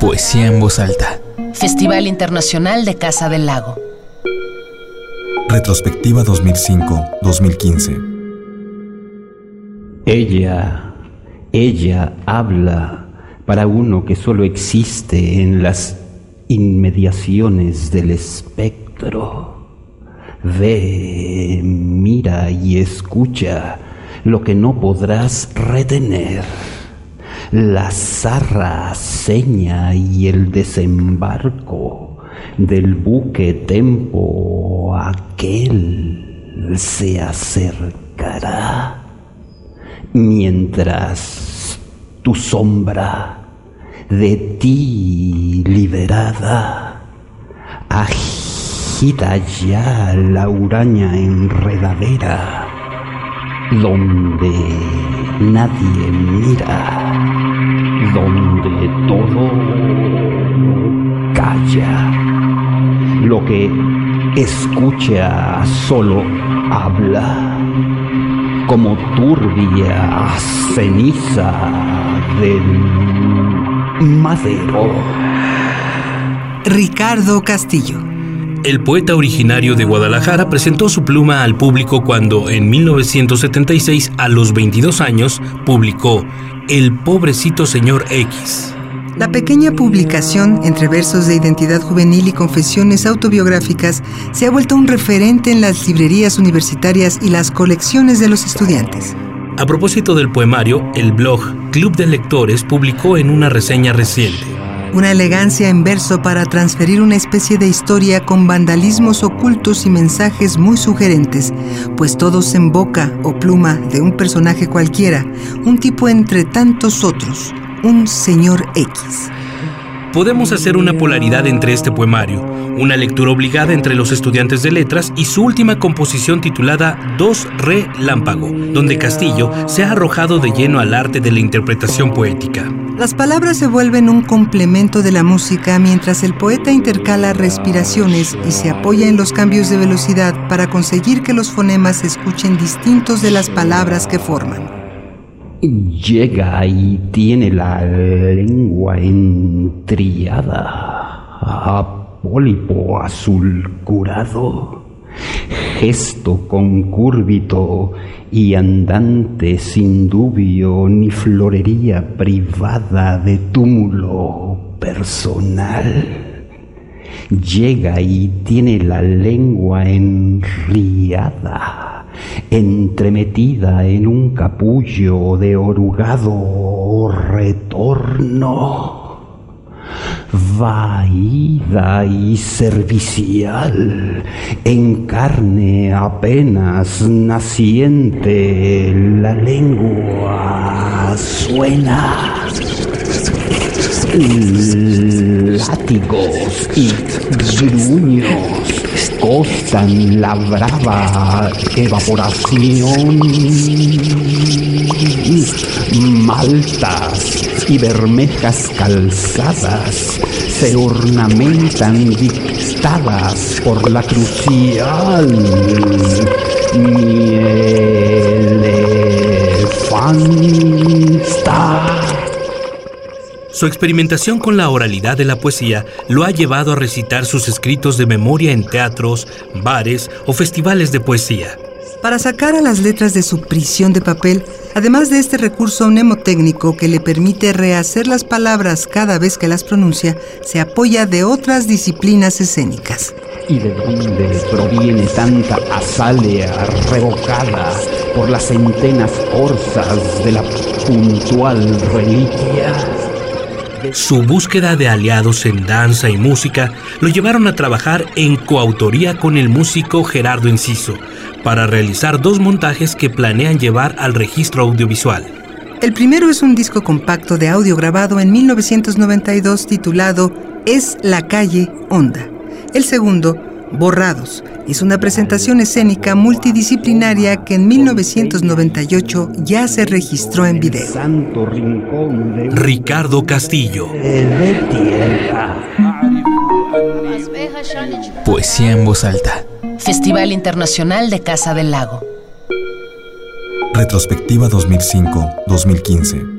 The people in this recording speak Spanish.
Poesía en voz alta. Festival Internacional de Casa del Lago. Retrospectiva 2005-2015. Ella, ella habla para uno que solo existe en las inmediaciones del espectro. Ve, mira y escucha lo que no podrás retener. La zarra seña y el desembarco del buque tempo aquel se acercará. Mientras tu sombra de ti liberada agita ya la uraña enredadera donde nadie mira, donde todo calla. Lo que escucha solo habla como turbia ceniza del madero. Ricardo Castillo. El poeta originario de Guadalajara presentó su pluma al público cuando en 1976, a los 22 años, publicó El pobrecito señor X. La pequeña publicación entre versos de identidad juvenil y confesiones autobiográficas se ha vuelto un referente en las librerías universitarias y las colecciones de los estudiantes. A propósito del poemario, el blog Club de Lectores publicó en una reseña reciente. Una elegancia en verso para transferir una especie de historia con vandalismos ocultos y mensajes muy sugerentes, pues todos en boca o pluma de un personaje cualquiera, un tipo entre tantos otros, un señor X. Podemos hacer una polaridad entre este poemario, una lectura obligada entre los estudiantes de letras y su última composición titulada Dos Re Lámpago, donde Castillo se ha arrojado de lleno al arte de la interpretación poética. Las palabras se vuelven un complemento de la música mientras el poeta intercala respiraciones y se apoya en los cambios de velocidad para conseguir que los fonemas se escuchen distintos de las palabras que forman. Llega y tiene la lengua entriada a pólipo azul curado, gesto concúrbito y andante sin dubio ni florería privada de túmulo personal. Llega y tiene la lengua enriada entremetida en un capullo de orugado retorno, vaída y servicial, en carne apenas naciente, la lengua suena. Látigos y gruños costan la brava evaporación. Maltas y bermejas calzadas se ornamentan dictadas por la crucial elefanta. Su experimentación con la oralidad de la poesía lo ha llevado a recitar sus escritos de memoria en teatros, bares o festivales de poesía. Para sacar a las letras de su prisión de papel, además de este recurso mnemotécnico que le permite rehacer las palabras cada vez que las pronuncia, se apoya de otras disciplinas escénicas. ¿Y de dónde proviene tanta azalea revocada por las centenas orzas de la puntual reliquia? Su búsqueda de aliados en danza y música lo llevaron a trabajar en coautoría con el músico Gerardo Enciso para realizar dos montajes que planean llevar al registro audiovisual. El primero es un disco compacto de audio grabado en 1992 titulado Es la calle Onda. El segundo, Borrados, es una presentación escénica multidisciplinaria que en 1998 ya se registró en video. Santo rincón de Ricardo Castillo. Poesía en voz alta. Festival Internacional de Casa del Lago. Retrospectiva 2005-2015.